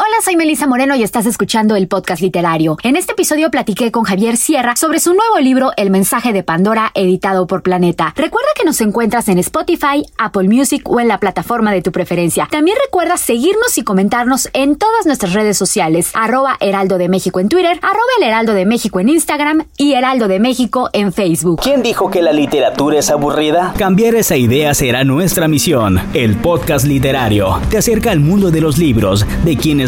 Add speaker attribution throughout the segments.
Speaker 1: Hola, soy Melissa Moreno y estás escuchando el podcast literario. En este episodio platiqué con Javier Sierra sobre su nuevo libro El mensaje de Pandora, editado por Planeta. Recuerda que nos encuentras en Spotify, Apple Music o en la plataforma de tu preferencia. También recuerda seguirnos y comentarnos en todas nuestras redes sociales, arroba Heraldo de México en Twitter, arroba el Heraldo de México en Instagram y Heraldo de México en Facebook.
Speaker 2: ¿Quién dijo que la literatura es aburrida?
Speaker 3: Cambiar esa idea será nuestra misión. El podcast literario te acerca al mundo de los libros, de quienes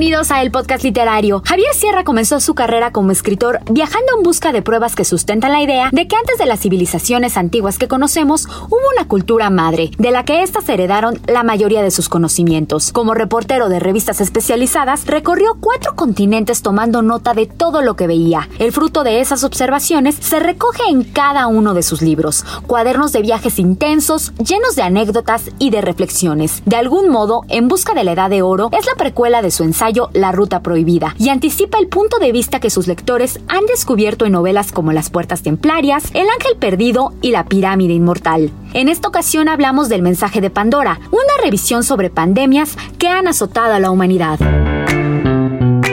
Speaker 1: Bienvenidos a el podcast literario. Javier Sierra comenzó su carrera como escritor viajando en busca de pruebas que sustentan la idea de que antes de las civilizaciones antiguas que conocemos hubo una cultura madre, de la que éstas heredaron la mayoría de sus conocimientos. Como reportero de revistas especializadas, recorrió cuatro continentes tomando nota de todo lo que veía. El fruto de esas observaciones se recoge en cada uno de sus libros, cuadernos de viajes intensos, llenos de anécdotas y de reflexiones. De algún modo, En busca de la edad de oro es la precuela de su ensayo La Ruta Prohibida y anticipa el punto de vista que sus lectores han descubierto en novelas como Las Puertas Templarias, El Ángel Perdido y La Pirámide Inmortal. En esta ocasión hablamos del mensaje de Pandora, una revisión sobre pandemias que han azotado a la humanidad.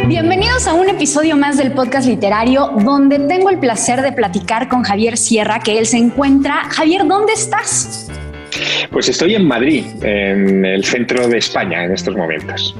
Speaker 1: Bienvenidos a un episodio más del podcast literario donde tengo el placer de platicar con Javier Sierra, que él se encuentra. Javier, ¿dónde estás?
Speaker 4: Pues estoy en Madrid, en el centro de España en estos momentos.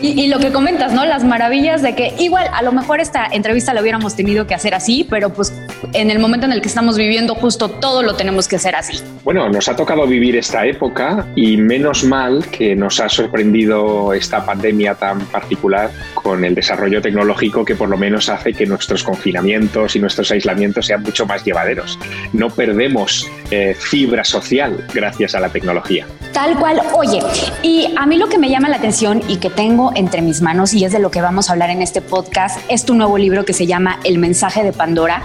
Speaker 1: Y, y, lo que comentas, ¿no? Las maravillas de que igual a lo mejor esta entrevista la hubiéramos tenido que hacer así, pero pues en el momento en el que estamos viviendo justo todo lo tenemos que hacer así.
Speaker 4: Bueno, nos ha tocado vivir esta época y menos mal que nos ha sorprendido esta pandemia tan particular con el desarrollo tecnológico que por lo menos hace que nuestros confinamientos y nuestros aislamientos sean mucho más llevaderos. No perdemos eh, fibra social gracias a la tecnología.
Speaker 1: Tal cual, oye, y a mí lo que me llama la atención y que tengo entre mis manos y es de lo que vamos a hablar en este podcast es tu nuevo libro que se llama El mensaje de Pandora.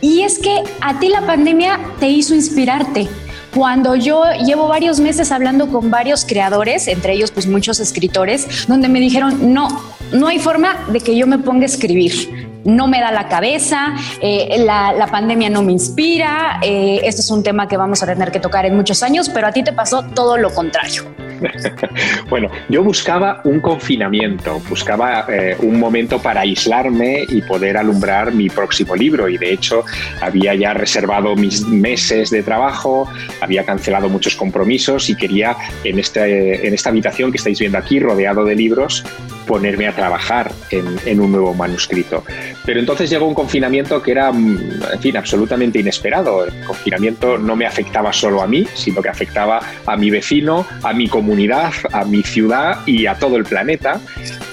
Speaker 1: Y es que a ti la pandemia te hizo inspirarte. Cuando yo llevo varios meses hablando con varios creadores, entre ellos pues muchos escritores, donde me dijeron, no, no hay forma de que yo me ponga a escribir no me da la cabeza, eh, la, pandemia no me inspira, eh, es un tema que vamos a tener que tocar en muchos años, pero a ti te pasó todo lo contrario.
Speaker 4: bueno, yo buscaba un confinamiento, buscaba eh, un momento para aislarme y poder alumbrar mi próximo libro y de hecho había ya reservado mis meses de trabajo, había cancelado muchos compromisos y quería en, este, en esta habitación que estáis viendo aquí, rodeado de libros, ponerme a trabajar en, un nuevo manuscrito. Pero entonces llegó un confinamiento que era, en fin, absolutamente inesperado. El confinamiento no me afectaba solo a mí, sino que afectaba a mi vecino, a mi comunidad, a mi ciudad y a todo el planeta.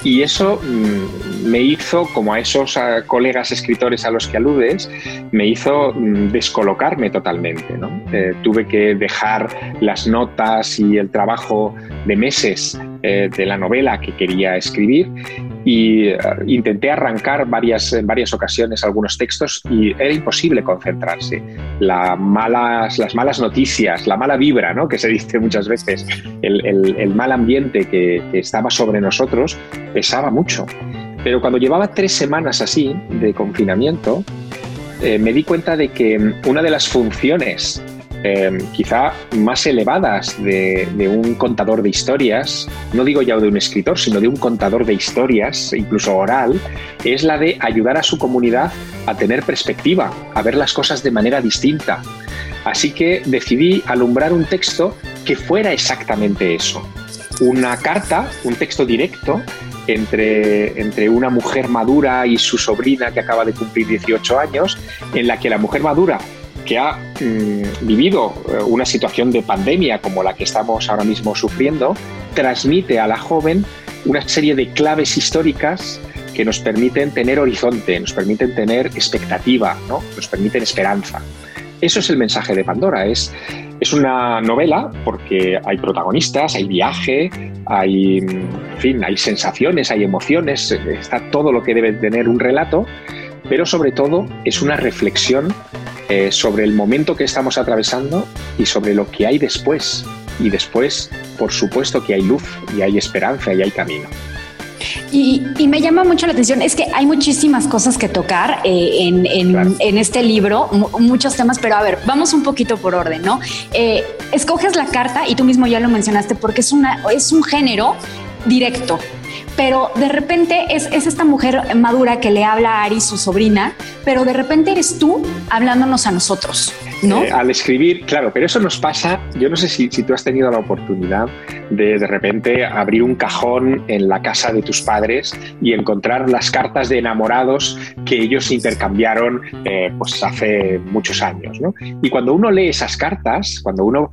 Speaker 4: Y eso mmm, me hizo, como a esos colegas escritores a los que aludes, me hizo mmm, descolocarme totalmente. Eh, tuve que dejar las notas y el trabajo de meses eh, de la novela que quería escribir y uh, intenté arrancar varias, en varias ocasiones algunos textos y era imposible concentrarse. La malas, las malas noticias, la mala vibra, ¿no? que se dice muchas veces, el mal ambiente que, que estaba sobre nosotros pesaba mucho. Pero cuando llevaba tres semanas así de confinamiento, eh, me di cuenta de que una de las funciones eh, quizá más elevadas de, de, un contador de historias, no digo ya de un escritor, sino de un contador de historias, incluso oral, es la de ayudar a su comunidad a tener perspectiva, a ver las cosas de manera distinta. Así que decidí alumbrar un texto que fuera exactamente eso. Una carta, un texto directo entre, entre, una mujer madura y su sobrina que acaba de cumplir 18 años, en la que la mujer madura que ha mm, vivido eh, una situación de pandemia como la que estamos ahora mismo sufriendo, transmite a la joven una serie de claves históricas que nos permiten tener horizonte, nos permiten tener expectativa, ¿no? nos permiten esperanza. Eso es el mensaje de Pandora. Es, es una novela porque hay protagonistas, hay viaje, hay, en fin, hay sensaciones, hay emociones, está todo lo que debe tener un relato, pero sobre todo es una reflexión eh, sobre el momento que estamos atravesando y sobre lo que hay después. Y después, por supuesto, que hay luz y hay esperanza y hay camino.
Speaker 1: Y, me llama mucho la atención, es que hay muchísimas cosas que tocar eh, en, este libro, muchos temas, pero a ver, vamos un poquito por orden, ¿no? Eh, escoges la carta y tú mismo ya lo mencionaste porque es, una, es un género directo, pero de repente es, esta mujer madura que le habla a Ari, su sobrina, pero de repente eres tú hablándonos a nosotros, ¿no?
Speaker 4: Eh, al escribir, claro, pero eso nos pasa, yo no sé si, tú has tenido la oportunidad de de repente abrir un cajón en la casa de tus padres y encontrar las cartas de enamorados que ellos intercambiaron eh, pues hace muchos años, ¿no? Y cuando uno lee esas cartas, cuando uno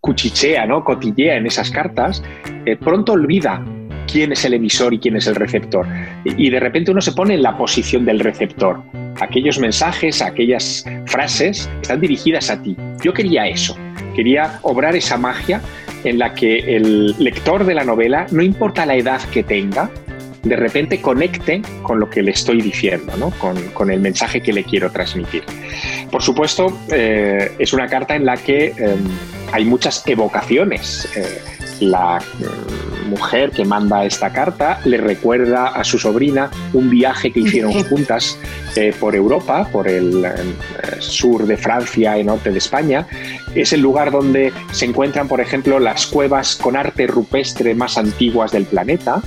Speaker 4: cuchichea, ¿no? cotillea en esas cartas, eh, pronto olvida quién es el emisor y quién es el receptor. Y de repente uno se pone en la posición del receptor. Aquellos mensajes, aquellas frases están dirigidas a ti. Yo quería eso, quería obrar esa magia en la que el lector de la novela, no importa la edad que tenga, de repente conecte con lo que le estoy diciendo, ¿no? con, el mensaje que le quiero transmitir. Por supuesto, eh, es una carta en la que em, hay muchas evocaciones. Eh, la mujer que manda esta carta le recuerda a su sobrina un viaje que hicieron juntas eh, por Europa, por el eh, sur de Francia y norte de España. Es el lugar donde se encuentran, por ejemplo, las cuevas con arte rupestre más antiguas del planeta.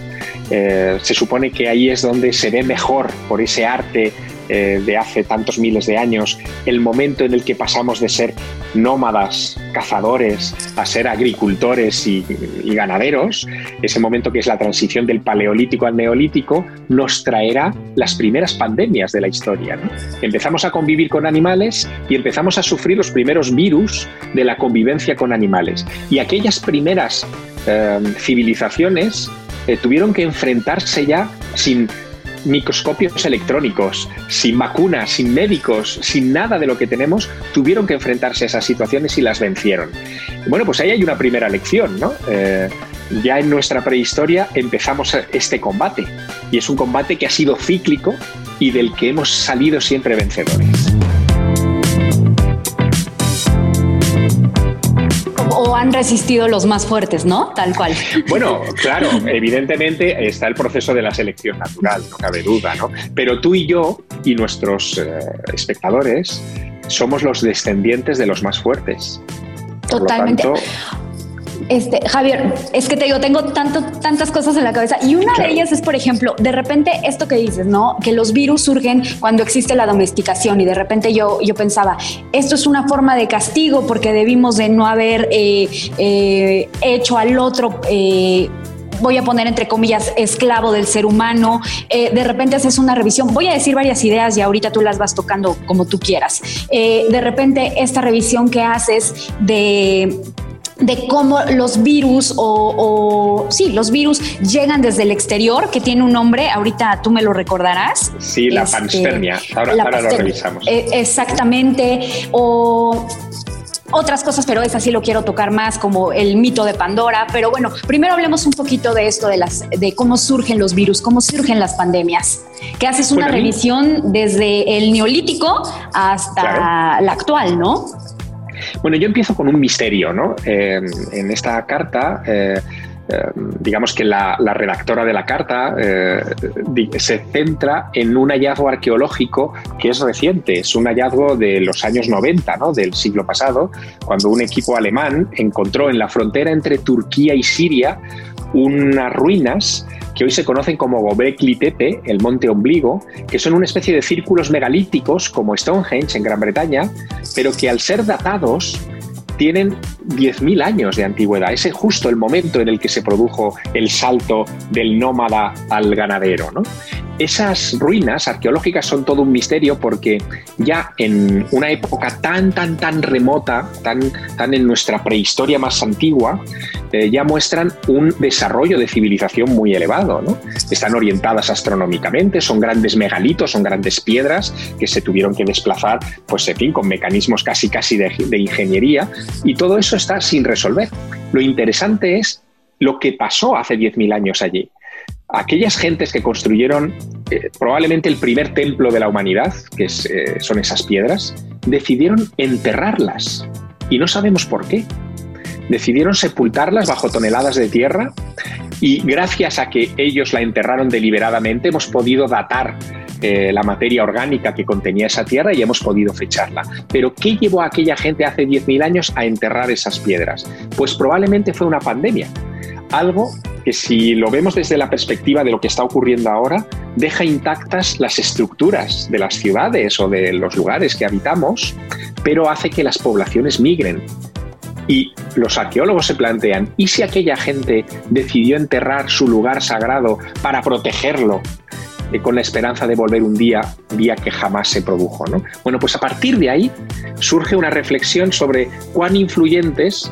Speaker 4: Eh, se supone que ahí es donde se ve mejor por ese arte eh, de hace tantos miles de años, el momento en el que pasamos de ser nómadas, cazadores, a ser agricultores y, ganaderos, ese momento que es la transición del paleolítico al neolítico, nos traerá las primeras pandemias de la historia. Empezamos a convivir con animales y empezamos a sufrir los primeros virus de la convivencia con animales. Y aquellas primeras eh, civilizaciones eh, tuvieron que enfrentarse ya sin microscopios electrónicos, sin vacunas, sin médicos, sin nada de lo que tenemos, tuvieron que enfrentarse a esas situaciones y las vencieron. Bueno, pues ahí hay una primera lección, ¿no? Eh, ya en nuestra prehistoria empezamos este combate y es un combate que ha sido cíclico y del que hemos salido siempre vencedores.
Speaker 1: Han resistido los más fuertes, ¿no? Tal cual.
Speaker 4: Bueno, claro, evidentemente está el proceso de la selección natural, no cabe duda, ¿no? Pero tú y yo y nuestros eh, espectadores somos los descendientes de los más fuertes.
Speaker 1: Totalmente. Este, Javier, es que te digo, tengo tanto, tantas cosas en la cabeza y una de ellas es, por ejemplo, de repente esto que dices, ¿no? Que los virus surgen cuando existe la domesticación y de repente yo, yo pensaba, esto es una forma de castigo porque debimos de no haber eh, eh, hecho al otro. Eh, voy a poner entre comillas, esclavo del ser humano. de repente haces una revisión. Voy a decir varias ideas y ahorita tú las vas tocando como tú quieras. de repente esta revisión que haces de de cómo los virus o, sí, los virus llegan desde el exterior, que tiene un nombre, ahorita tú me lo recordarás.
Speaker 4: Sí, la este, ahora, lo revisamos.
Speaker 1: Eh, exactamente, o otras cosas, pero esa sí lo quiero tocar más, como el mito de Pandora. Pero bueno, primero hablemos un poquito de esto, de, las, de cómo surgen los virus, cómo surgen las pandemias, que haces una revisión desde el neolítico hasta la actual, ¿no?
Speaker 4: Bueno, yo empiezo con un misterio, ¿no? Eh, en esta carta, eh, eh, digamos que la, redactora de la carta se centra en un hallazgo arqueológico que es reciente, es un hallazgo de los años 90, ¿no? del siglo pasado, cuando un equipo alemán encontró en la frontera entre Turquía y Siria unas ruinas que hoy se conocen como Gobekli Tepe, el monte ombligo, que son una especie de círculos megalíticos como Stonehenge en Gran Bretaña, pero que al ser datados tienen 10.000 años de antigüedad. Ese es justo el momento en el que se produjo el salto del nómada al ganadero. ¿no? Esas ruinas arqueológicas son todo un misterio porque ya en una época tan, tan, tan remota, tan, tan en nuestra prehistoria más antigua, eh, ya muestran un desarrollo de civilización muy elevado. ¿no? Están orientadas astronómicamente, son grandes megalitos, son grandes piedras que se tuvieron que desplazar, pues en fin, con mecanismos casi casi de, de ingeniería, y todo eso está sin resolver. Lo interesante es lo que pasó hace 10.000 años allí aquellas gentes que construyeron eh, probablemente el primer templo de la humanidad, que eh, son esas piedras, decidieron enterrarlas. Y no sabemos por qué. Decidieron sepultarlas bajo toneladas de tierra y gracias a que ellos la enterraron deliberadamente hemos podido datar eh, la materia orgánica que contenía esa tierra y hemos podido fecharla. Pero ¿qué llevó a aquella gente hace 10.000 años a enterrar esas piedras? Pues probablemente fue una pandemia. Algo que si lo vemos desde la perspectiva de lo que está ocurriendo ahora, deja intactas las estructuras de las ciudades o de los lugares que habitamos, pero hace que las poblaciones migren. Y los arqueólogos se plantean, ¿y si aquella gente decidió enterrar su lugar sagrado para protegerlo eh, con la esperanza de volver un día, día que jamás se produjo. ¿no? Bueno, pues a partir de ahí surge una reflexión sobre cuán influyentes?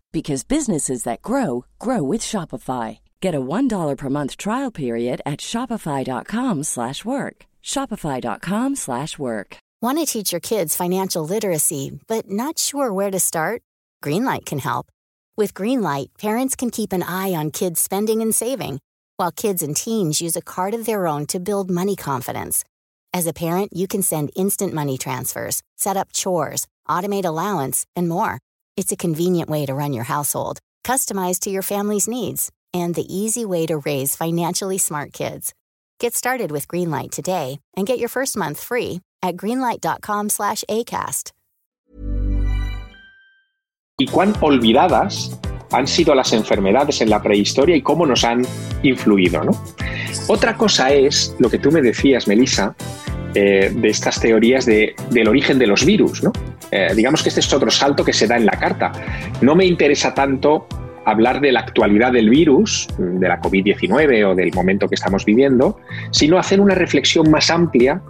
Speaker 5: because businesses that grow grow with Shopify. Get a $1 per month trial period at Shopify.com slash work. Shopify.com slash work.
Speaker 6: Want to teach your kids financial literacy but not sure where to start? Greenlight can help. With Greenlight, parents can keep an eye on kids' spending and saving, while kids and teens use a card of their own to build money confidence. As a parent, you can send instant money transfers, set up chores, automate allowance, and more. It's a convenient way to run your household, customized to your family's needs, and the easy way to raise financially smart kids. Get started with Greenlight today and get your first month free at greenlight.com/acast.
Speaker 4: Y cuán olvidadas han sido las enfermedades en la prehistoria y cómo nos han influido, ¿no? Otra cosa es lo que tú me decías, Melissa, eh, de estas teorías de, del origen de los virus. ¿no? Eh, digamos que este es otro salto que se da en la carta. No me interesa tanto hablar de la actualidad del virus, de la COVID-19 o del momento que estamos viviendo, sino hacer una reflexión más amplia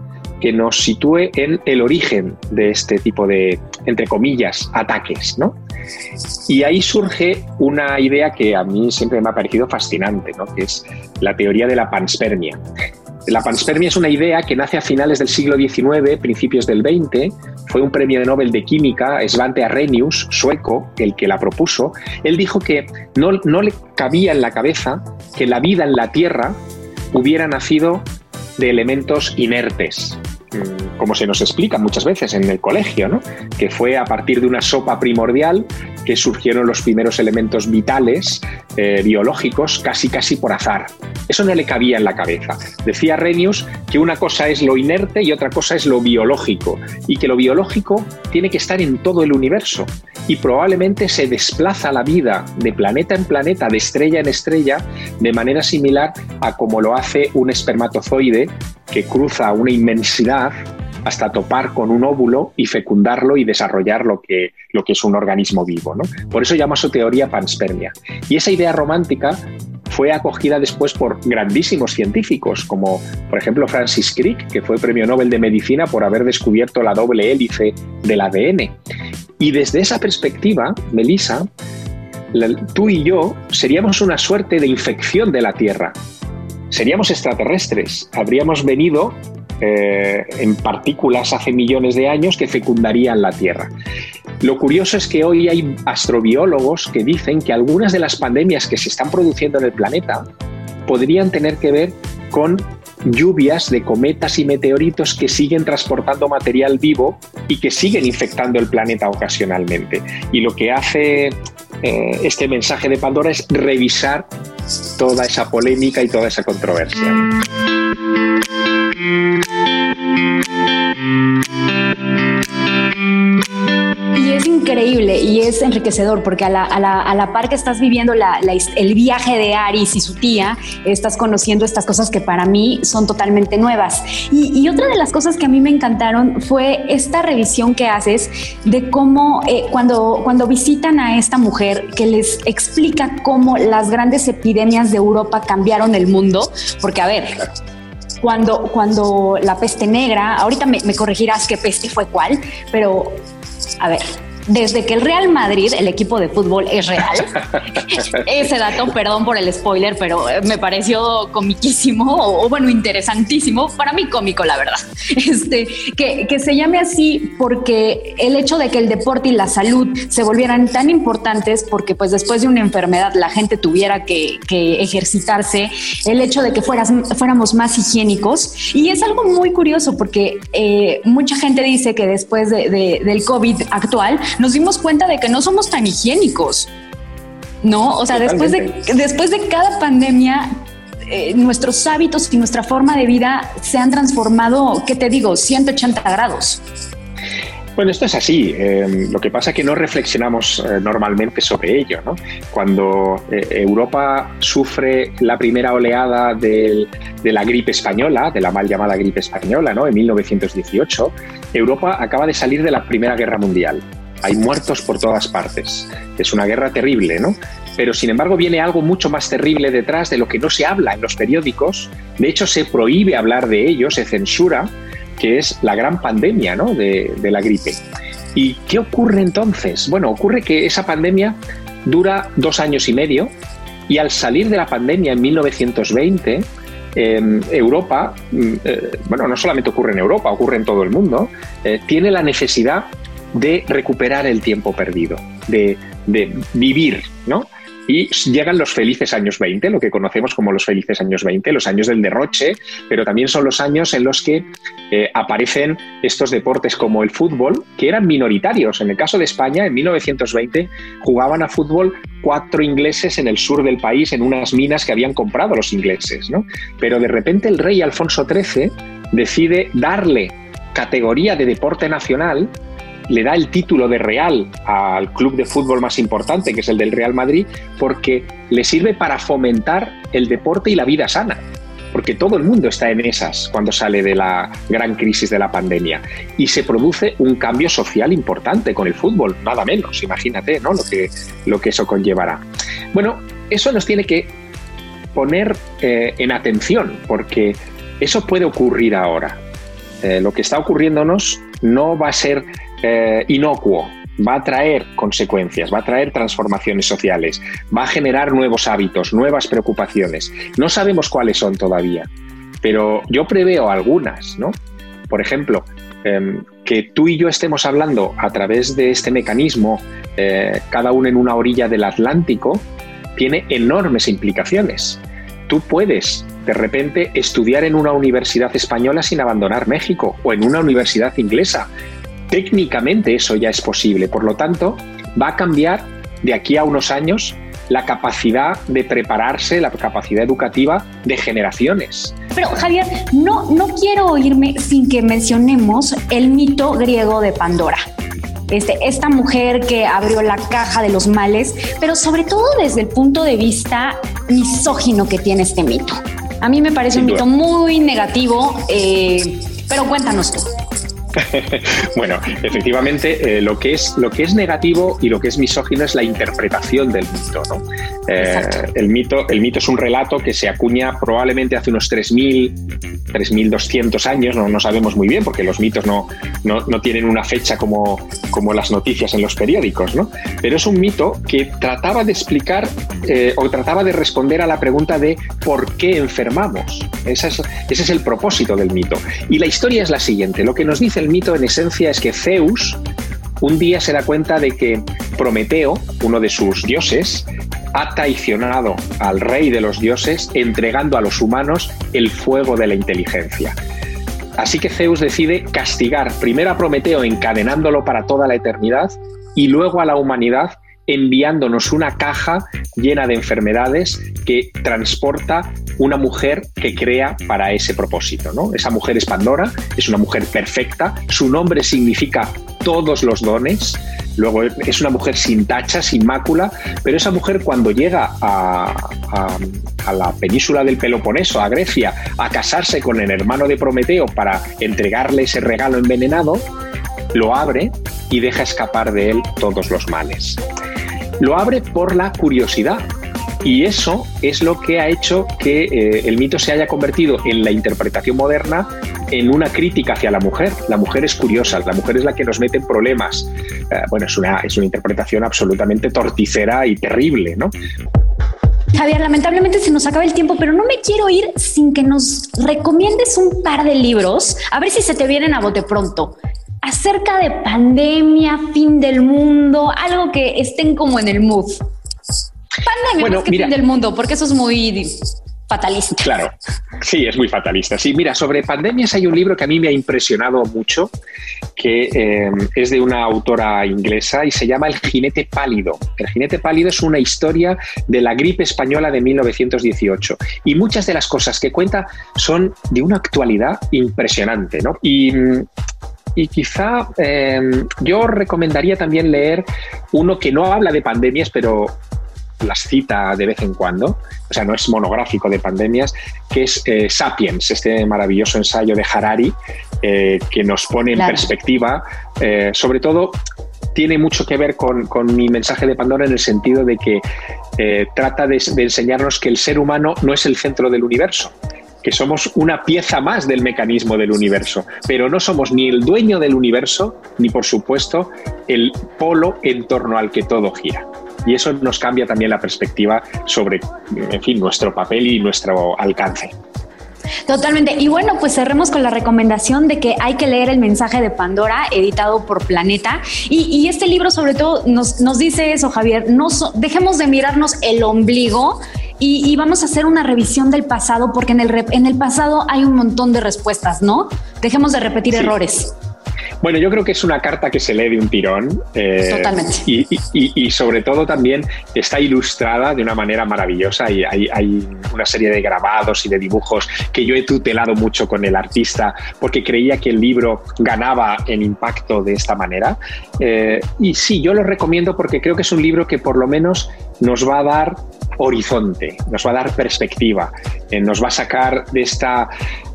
Speaker 4: que nos sitúe en el origen de este tipo de, entre comillas, ataques. ¿no? Y ahí surge una idea que a mí siempre me ha parecido fascinante, ¿no? que es la teoría de la panspermia. La panspermia es una idea que nace a finales del siglo XIX, principios del XX. Fue un premio de Nobel de Química, Svante Arrhenius, sueco, el que la propuso. Él dijo que no, no le cabía en la cabeza que la vida en la Tierra hubiera nacido de elementos inertes, mm, como se nos explica muchas veces en el colegio, ¿no? que fue a partir de una sopa primordial que surgieron los primeros elementos vitales eh, biológicos casi casi por azar. Eso no le cabía en la cabeza. Decía Renius que una cosa es lo inerte y otra cosa es lo biológico, y que lo biológico tiene que estar en todo el universo, y probablemente se desplaza la vida de planeta en planeta, de estrella en estrella, de manera similar a como lo hace un espermatozoide que cruza una inmensidad hasta topar con un óvulo y fecundarlo y desarrollar lo que, lo que es un organismo vivo. ¿no? Por eso llama su teoría panspermia. Y esa idea romántica fue acogida después por grandísimos científicos, como por ejemplo Francis Crick, que fue premio Nobel de Medicina por haber descubierto la doble hélice del ADN. Y desde esa perspectiva, Melissa, tú y yo seríamos una suerte de infección de la Tierra. Seríamos extraterrestres, habríamos venido eh, en partículas hace millones de años que fecundarían la Tierra. Lo curioso es que hoy hay astrobiólogos que dicen que algunas de las pandemias que se están produciendo en el planeta podrían tener que ver con lluvias de cometas y meteoritos que siguen transportando material vivo y que siguen infectando el planeta ocasionalmente. Y lo que hace eh, este mensaje de Pandora es revisar toda esa polémica y toda esa controversia.
Speaker 1: Increíble y es enriquecedor porque a la, a la, a la par que estás viviendo el viaje de Aris y su tía, estás conociendo estas cosas que para mí son totalmente nuevas. Y, y otra de las cosas que a mí me encantaron fue esta revisión que haces de cómo eh, cuando, cuando visitan a esta mujer que les explica cómo las grandes epidemias de Europa cambiaron el mundo, porque a ver, cuando, cuando la peste negra, ahorita me, me, corregirás qué peste fue cuál, pero a ver, desde que el Real Madrid, el equipo de fútbol, es real. Ese dato, perdón por el spoiler, pero me pareció comiquísimo o, bueno, interesantísimo. Para mí cómico, la verdad. Este, que, que se llame así porque el hecho de que el deporte y la salud se volvieran tan importantes porque pues después de una enfermedad la gente tuviera que, que ejercitarse, el hecho de que fueras, fuéramos más higiénicos. Y es algo muy curioso porque eh, mucha gente dice que después de, de, del COVID actual, nos dimos cuenta de que no somos tan higiénicos. ¿No? O sea, después de, después de cada pandemia, eh, nuestros hábitos y nuestra forma de vida se han transformado, ¿qué te digo?, 180 grados.
Speaker 4: Bueno, esto es así. Eh, lo que pasa es que no reflexionamos eh, normalmente sobre ello. ¿no? Cuando Europa sufre la primera oleada de la gripe española, de la mal llamada gripe española, ¿no? en 1918, Europa acaba de salir de la Primera Guerra Mundial hay muertos por todas partes. Es una guerra terrible, ¿no? Pero sin embargo viene algo mucho más terrible detrás de lo que no se habla en los periódicos. De hecho, se prohíbe hablar de ello, se censura, que es la gran pandemia ¿no? de, la gripe. ¿Y qué ocurre entonces? Bueno, ocurre que esa pandemia dura dos años y medio y al salir de la pandemia en 1920, em, Europa, mm, eh, bueno, no solamente ocurre en Europa, ocurre en todo el mundo, eh, tiene la necesidad de recuperar el tiempo perdido, de, vivir, ¿no? Y llegan los felices años 20, lo que conocemos como los felices años 20, los años del derroche, pero también son los años en los que eh, aparecen estos deportes como el fútbol, que eran minoritarios. En el caso de España, en 1920, jugaban a fútbol cuatro ingleses en el sur del país, en unas minas que habían comprado los ingleses. ¿no? Pero de repente el rey Alfonso XIII decide darle categoría de deporte nacional le da el título de Real al club de fútbol más importante, que es el del Real Madrid, porque le sirve para fomentar el deporte y la vida sana. Porque todo el mundo está en esas cuando sale de la gran crisis de la pandemia. Y se produce un cambio social importante con el fútbol, nada menos, imagínate ¿no? lo, que, lo que eso conllevará. Bueno, eso nos tiene que poner eh, en atención, porque eso puede ocurrir ahora. Eh, lo que está ocurriéndonos no va a ser eh, inocuo, va a traer consecuencias, va a traer transformaciones sociales, va a generar nuevos hábitos, nuevas preocupaciones. No sabemos cuáles son todavía, pero yo preveo algunas, ¿no? Por ejemplo, em, que tú y yo estemos hablando a través de este mecanismo, eh, cada uno en una orilla del Atlántico, tiene enormes implicaciones. Tú puedes de repente estudiar en una universidad española sin abandonar México o en una universidad inglesa Técnicamente eso ya es posible, por lo tanto, va a cambiar de aquí a unos años la capacidad de prepararse, la capacidad educativa de generaciones.
Speaker 1: Pero Javier, no, no quiero irme sin que mencionemos el mito griego de Pandora. Este, esta mujer que abrió la caja de los males, pero sobre todo desde el punto de vista misógino que tiene este mito. A mí me parece un mito muy negativo, eh, pero cuéntanos tú.
Speaker 4: bueno, efectivamente, eh, lo, que es, lo que es negativo y lo que es misógino es la interpretación del mito. Eh, el, mito el mito es un relato que se acuña probablemente hace unos 3.000, 3.200 años, no, no sabemos muy bien porque los mitos no, no, tienen una fecha como, como las noticias en los periódicos, ¿no? pero es un mito que trataba de explicar eh, o trataba de responder a la pregunta de por qué enfermamos. Ese es, ese es el propósito del mito. Y la historia es la siguiente. Lo que nos dice el mito en esencia es que Zeus un día se da cuenta de que Prometeo, uno de sus dioses, ha traicionado al rey de los dioses entregando a los humanos el fuego de la inteligencia. Así que Zeus decide castigar primero a Prometeo encadenándolo para toda la eternidad y luego a la humanidad enviándonos una caja llena de enfermedades que transporta una mujer que crea para ese propósito. ¿no? Esa mujer es Pandora, es una mujer perfecta, su nombre significa todos los dones, luego es una mujer sin tacha, sin mácula, pero esa mujer cuando llega a, la península del Peloponeso, a Grecia, a casarse con el hermano de Prometeo para entregarle ese regalo envenenado, lo abre y deja escapar de él todos los males. Lo abre por la curiosidad. Y eso es lo que ha hecho que eh, el mito se haya convertido en la interpretación moderna en una crítica hacia la mujer. La mujer es curiosa, la mujer es la que nos mete en problemas. Eh, bueno, es una, es una interpretación absolutamente torticera y terrible, ¿no?
Speaker 1: Javier, lamentablemente se nos acaba el tiempo, pero no me quiero ir sin que nos recomiendes un par de libros, a ver si se te vienen a bote pronto acerca de pandemia, fin del mundo, algo que estén como en el mood. Pandemia más que fin del mundo, porque eso es muy fatalista.
Speaker 4: Claro, sí, es muy fatalista. Sí, mira, sobre pandemias hay un libro que a mí me ha impresionado mucho, que eh, es de una autora inglesa y se llama El jinete pálido. El jinete pálido es una historia de la gripe española de 1918 y muchas de las cosas que cuenta son de una actualidad impresionante, ¿no? Y y quizá em, yo recomendaría también leer uno que no habla de pandemias, pero las cita de vez en cuando, o sea, no es monográfico de pandemias, que es eh, Sapiens, este maravilloso ensayo de Harari, eh, que nos pone en perspectiva, eh, sobre todo tiene mucho que ver con, mi mensaje de Pandora en el sentido de que trata de enseñarnos que el ser humano no es el centro del universo, que somos una pieza más del mecanismo del universo, pero no somos ni el dueño del universo, ni por supuesto el polo en torno al que todo gira. Y eso nos cambia también la perspectiva sobre, en fin, nuestro papel y nuestro alcance.
Speaker 1: Totalmente. Y bueno, pues cerremos con la recomendación de que hay que leer el mensaje de Pandora, editado por Planeta. Y, este libro sobre todo nos, nos dice eso, Javier, no dejemos de mirarnos el ombligo y, vamos a hacer una revisión del pasado porque en el, en el pasado hay un montón de respuestas, ¿no? Dejemos de repetir errores.
Speaker 4: Bueno, yo creo que es una carta que se lee de un tirón.
Speaker 1: Eh, Totalmente.
Speaker 4: Y, sobre todo también está ilustrada de una manera maravillosa y hay, una serie de grabados y de dibujos que yo he tutelado mucho con el artista porque creía que el libro ganaba en impacto de esta manera. Eh, y sí, yo lo recomiendo porque creo que es un libro que por lo menos nos va a dar horizonte, nos va a dar perspectiva, eh, nos va a sacar de esta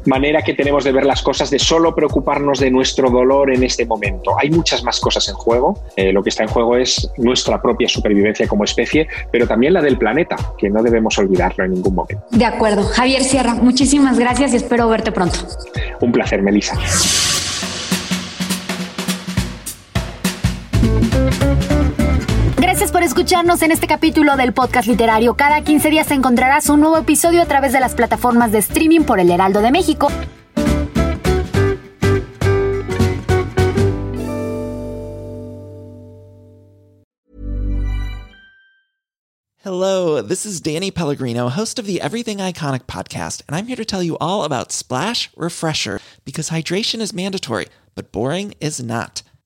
Speaker 4: manera que tenemos de ver las cosas, de solo preocuparnos de nuestro dolor en este momento. Hay muchas más cosas en juego. Eh, lo que está en juego es nuestra propia supervivencia como especie, pero también la del planeta, que no debemos olvidarlo en ningún momento.
Speaker 1: De acuerdo. Javier Sierra, muchísimas gracias y espero verte pronto.
Speaker 4: Un placer, Melissa.
Speaker 1: Por escucharnos en este capítulo del podcast literario. Cada 15 días encontrarás un nuevo episodio a través de las plataformas de streaming por El Heraldo de México.
Speaker 7: Hello, this is Danny Pellegrino, host of the Everything Iconic podcast, and I'm here to tell you all about Splash Refresher because hydration is mandatory, but boring is not.